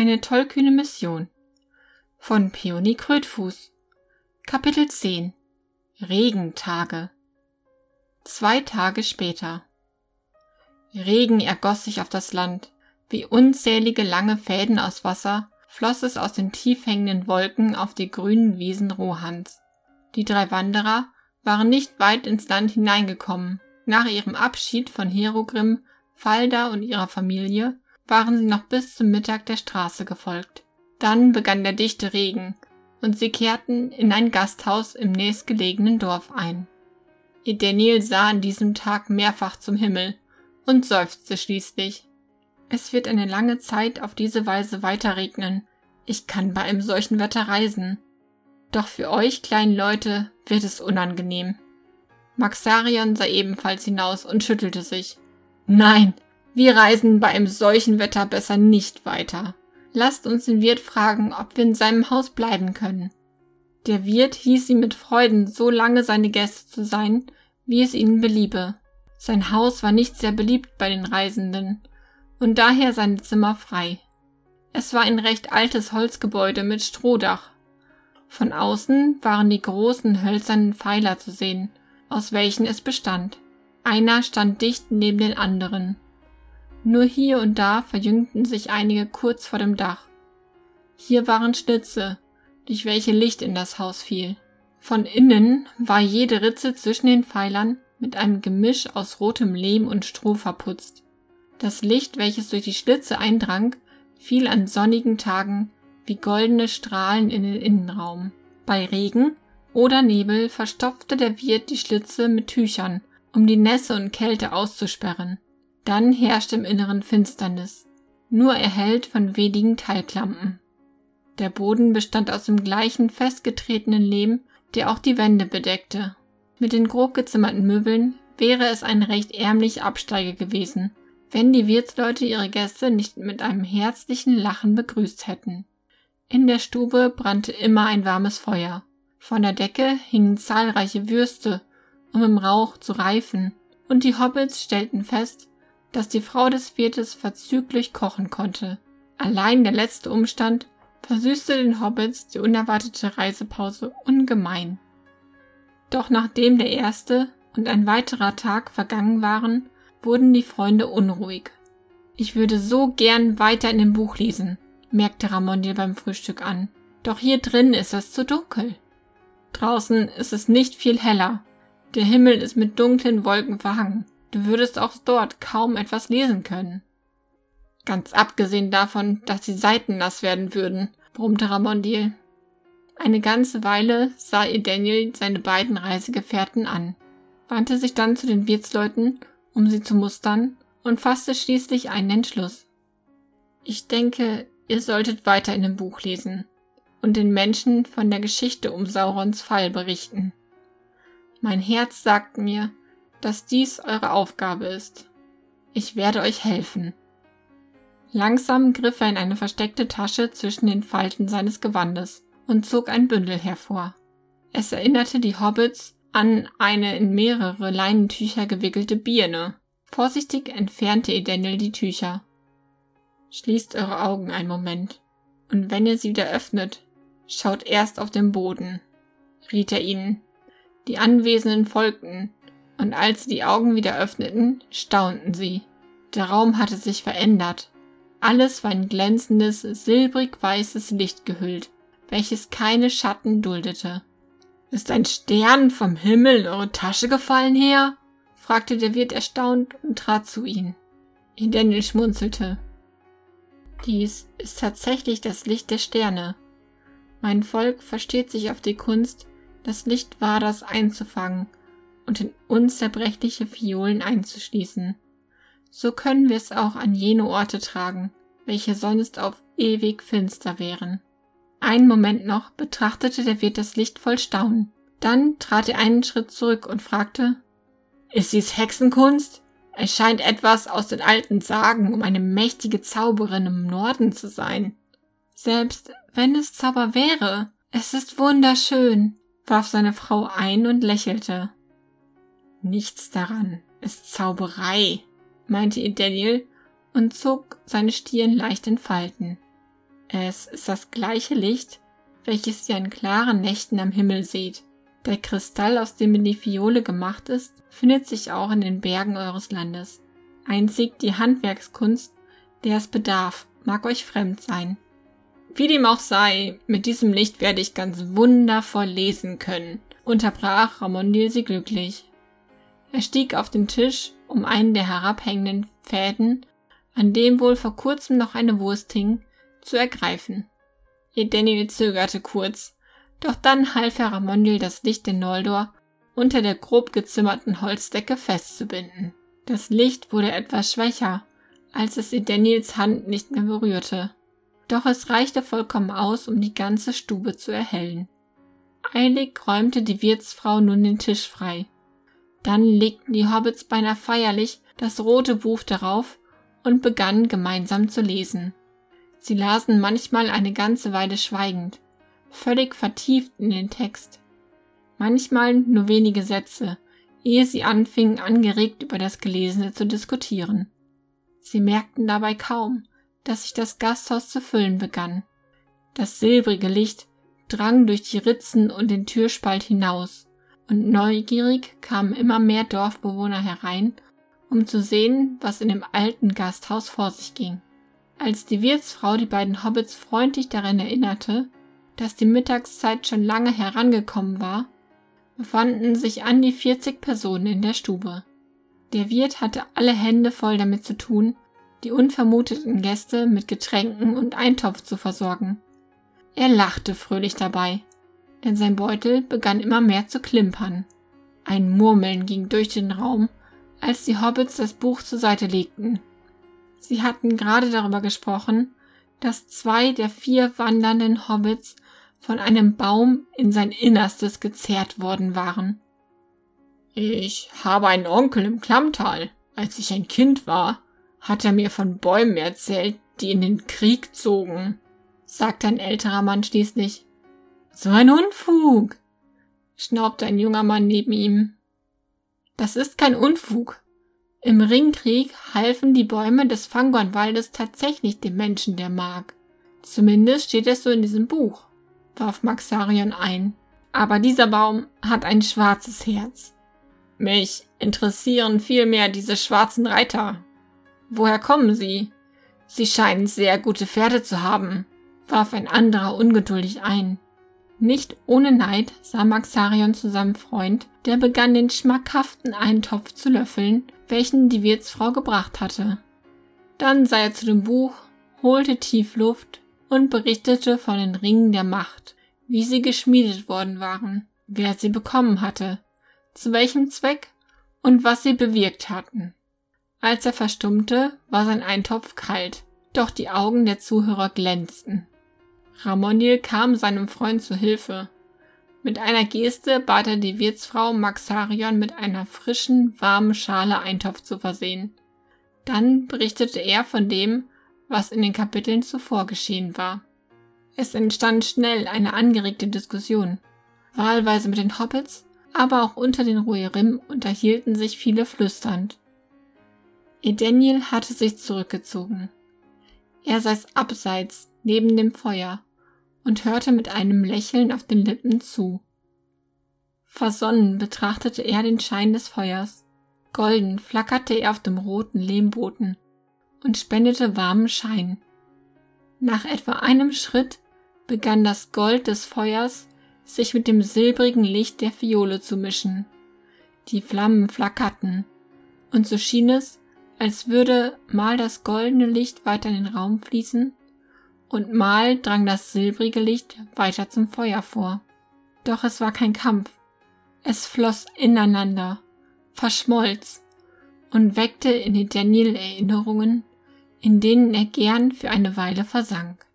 Eine tollkühne Mission von Peony Krötfuß Kapitel 10 Regentage Zwei Tage später Regen ergoss sich auf das Land. Wie unzählige lange Fäden aus Wasser floss es aus den tief hängenden Wolken auf die grünen Wiesen Rohans. Die drei Wanderer waren nicht weit ins Land hineingekommen. Nach ihrem Abschied von Herogrim, Falda und ihrer Familie waren sie noch bis zum Mittag der Straße gefolgt. Dann begann der dichte Regen, und sie kehrten in ein Gasthaus im nächstgelegenen Dorf ein. Edeniel sah an diesem Tag mehrfach zum Himmel und seufzte schließlich. Es wird eine lange Zeit auf diese Weise weiterregnen. Ich kann bei einem solchen Wetter reisen. Doch für euch kleinen Leute wird es unangenehm. Maxarion sah ebenfalls hinaus und schüttelte sich. Nein, wir reisen bei einem solchen Wetter besser nicht weiter. Lasst uns den Wirt fragen, ob wir in seinem Haus bleiben können. Der Wirt hieß sie mit Freuden, so lange seine Gäste zu sein, wie es ihnen beliebe. Sein Haus war nicht sehr beliebt bei den Reisenden und daher seine Zimmer frei. Es war ein recht altes Holzgebäude mit Strohdach. Von außen waren die großen hölzernen Pfeiler zu sehen, aus welchen es bestand. Einer stand dicht neben den anderen. Nur hier und da verjüngten sich einige kurz vor dem Dach. Hier waren Schlitze, durch welche Licht in das Haus fiel. Von innen war jede Ritze zwischen den Pfeilern mit einem Gemisch aus rotem Lehm und Stroh verputzt. Das Licht, welches durch die Schlitze eindrang, fiel an sonnigen Tagen wie goldene Strahlen in den Innenraum. Bei Regen oder Nebel verstopfte der Wirt die Schlitze mit Tüchern, um die Nässe und Kälte auszusperren. Dann herrschte im Inneren Finsternis, nur erhellt von wenigen Teiglampen. Der Boden bestand aus dem gleichen festgetretenen Lehm, der auch die Wände bedeckte. Mit den grob gezimmerten Möbeln wäre es ein recht ärmlich Absteige gewesen, wenn die Wirtsleute ihre Gäste nicht mit einem herzlichen Lachen begrüßt hätten. In der Stube brannte immer ein warmes Feuer. Von der Decke hingen zahlreiche Würste, um im Rauch zu reifen, und die Hobbits stellten fest, dass die Frau des Wirtes verzüglich kochen konnte. Allein der letzte Umstand versüßte den Hobbits die unerwartete Reisepause ungemein. Doch nachdem der erste und ein weiterer Tag vergangen waren, wurden die Freunde unruhig. Ich würde so gern weiter in dem Buch lesen, merkte Ramondil beim Frühstück an. Doch hier drin ist es zu dunkel. Draußen ist es nicht viel heller. Der Himmel ist mit dunklen Wolken verhangen. Du würdest auch dort kaum etwas lesen können. Ganz abgesehen davon, dass die Seiten nass werden würden, brummte Ramondil. Eine ganze Weile sah ihr Daniel seine beiden Reisegefährten an, wandte sich dann zu den Wirtsleuten, um sie zu mustern, und fasste schließlich einen Entschluss. Ich denke, ihr solltet weiter in dem Buch lesen und den Menschen von der Geschichte um Saurons Fall berichten. Mein Herz sagt mir, dass dies eure Aufgabe ist. Ich werde euch helfen. Langsam griff er in eine versteckte Tasche zwischen den Falten seines Gewandes und zog ein Bündel hervor. Es erinnerte die Hobbits an eine in mehrere Leinentücher gewickelte Birne. Vorsichtig entfernte Edendel die Tücher. Schließt eure Augen einen Moment, und wenn ihr sie wieder öffnet, schaut erst auf den Boden, riet er ihnen. Die Anwesenden folgten, und als sie die Augen wieder öffneten, staunten sie. Der Raum hatte sich verändert. Alles war in glänzendes, silbrig-weißes Licht gehüllt, welches keine Schatten duldete. Ist ein Stern vom Himmel in eure Tasche gefallen her? fragte der Wirt erstaunt und trat zu ihnen. Daniel schmunzelte. Dies ist tatsächlich das Licht der Sterne. Mein Volk versteht sich auf die Kunst, das Licht Waders einzufangen und in unzerbrechliche Fiolen einzuschließen. So können wir es auch an jene Orte tragen, welche sonst auf ewig finster wären. Einen Moment noch betrachtete der Wirt das Licht voll Staunen. Dann trat er einen Schritt zurück und fragte, ist dies Hexenkunst? Es scheint etwas aus den alten Sagen, um eine mächtige Zauberin im Norden zu sein. Selbst wenn es Zauber wäre, es ist wunderschön, warf seine Frau ein und lächelte. Nichts daran ist Zauberei, meinte ihr Daniel und zog seine Stirn leicht in Falten. Es ist das gleiche Licht, welches ihr an klaren Nächten am Himmel seht. Der Kristall, aus dem die Fiole gemacht ist, findet sich auch in den Bergen eures Landes. Einzig die Handwerkskunst, der es bedarf, mag euch fremd sein. Wie dem auch sei, mit diesem Licht werde ich ganz wundervoll lesen können, unterbrach Ramondil sie glücklich. Er stieg auf den Tisch, um einen der herabhängenden Fäden, an dem wohl vor kurzem noch eine Wurst hing, zu ergreifen. Daniel zögerte kurz, doch dann half Herr Ramondil das Licht in Noldor unter der grob gezimmerten Holzdecke festzubinden. Das Licht wurde etwas schwächer, als es Daniels Hand nicht mehr berührte. Doch es reichte vollkommen aus, um die ganze Stube zu erhellen. Eilig räumte die Wirtsfrau nun den Tisch frei. Dann legten die Hobbits beinahe feierlich das rote Buch darauf und begannen gemeinsam zu lesen. Sie lasen manchmal eine ganze Weile schweigend, völlig vertieft in den Text. Manchmal nur wenige Sätze, ehe sie anfingen, angeregt über das Gelesene zu diskutieren. Sie merkten dabei kaum, dass sich das Gasthaus zu füllen begann. Das silbrige Licht drang durch die Ritzen und den Türspalt hinaus, und neugierig kamen immer mehr Dorfbewohner herein, um zu sehen, was in dem alten Gasthaus vor sich ging. Als die Wirtsfrau die beiden Hobbits freundlich daran erinnerte, dass die Mittagszeit schon lange herangekommen war, befanden sich an die 40 Personen in der Stube. Der Wirt hatte alle Hände voll damit zu tun, die unvermuteten Gäste mit Getränken und Eintopf zu versorgen. Er lachte fröhlich dabei, denn sein Beutel begann immer mehr zu klimpern. Ein Murmeln ging durch den Raum, als die Hobbits das Buch zur Seite legten. Sie hatten gerade darüber gesprochen, dass zwei der vier wandernden Hobbits von einem Baum in sein Innerstes gezerrt worden waren. Ich habe einen Onkel im Klammtal. Als ich ein Kind war, hat er mir von Bäumen erzählt, die in den Krieg zogen, sagte ein älterer Mann schließlich. So ein Unfug, schnaubte ein junger Mann neben ihm. Das ist kein Unfug. Im Ringkrieg halfen die Bäume des Fangornwaldes tatsächlich dem Menschen, der mag. Zumindest steht es so in diesem Buch, warf Maxarion ein. Aber dieser Baum hat ein schwarzes Herz. Mich interessieren vielmehr diese schwarzen Reiter. Woher kommen sie? Sie scheinen sehr gute Pferde zu haben, warf ein anderer ungeduldig ein. Nicht ohne Neid sah Maxarion zu seinem Freund, der begann den schmackhaften Eintopf zu löffeln, welchen die Wirtsfrau gebracht hatte. Dann sah er zu dem Buch, holte tief Luft und berichtete von den Ringen der Macht, wie sie geschmiedet worden waren, wer sie bekommen hatte, zu welchem Zweck und was sie bewirkt hatten. Als er verstummte, war sein Eintopf kalt, doch die Augen der Zuhörer glänzten. Ramondil kam seinem Freund zu Hilfe. Mit einer Geste bat er die Wirtsfrau Maxarion mit einer frischen, warmen Schale Eintopf zu versehen. Dann berichtete er von dem, was in den Kapiteln zuvor geschehen war. Es entstand schnell eine angeregte Diskussion. Wahlweise mit den Hobbits, aber auch unter den Ruerim unterhielten sich viele flüsternd. Edeniel hatte sich zurückgezogen. Er saß abseits, neben dem Feuer, und hörte mit einem Lächeln auf den Lippen zu. Versonnen betrachtete er den Schein des Feuers. Golden flackerte er auf dem roten Lehmboden und spendete warmen Schein. Nach etwa einem Schritt begann das Gold des Feuers sich mit dem silbrigen Licht der Fiole zu mischen. Die Flammen flackerten, und so schien es, als würde mal das goldene Licht weiter in den Raum fließen und mal drang das silbrige Licht weiter zum Feuer vor. Doch es war kein Kampf. Es floss ineinander, verschmolz und weckte in den Daniel Erinnerungen, in denen er gern für eine Weile versank.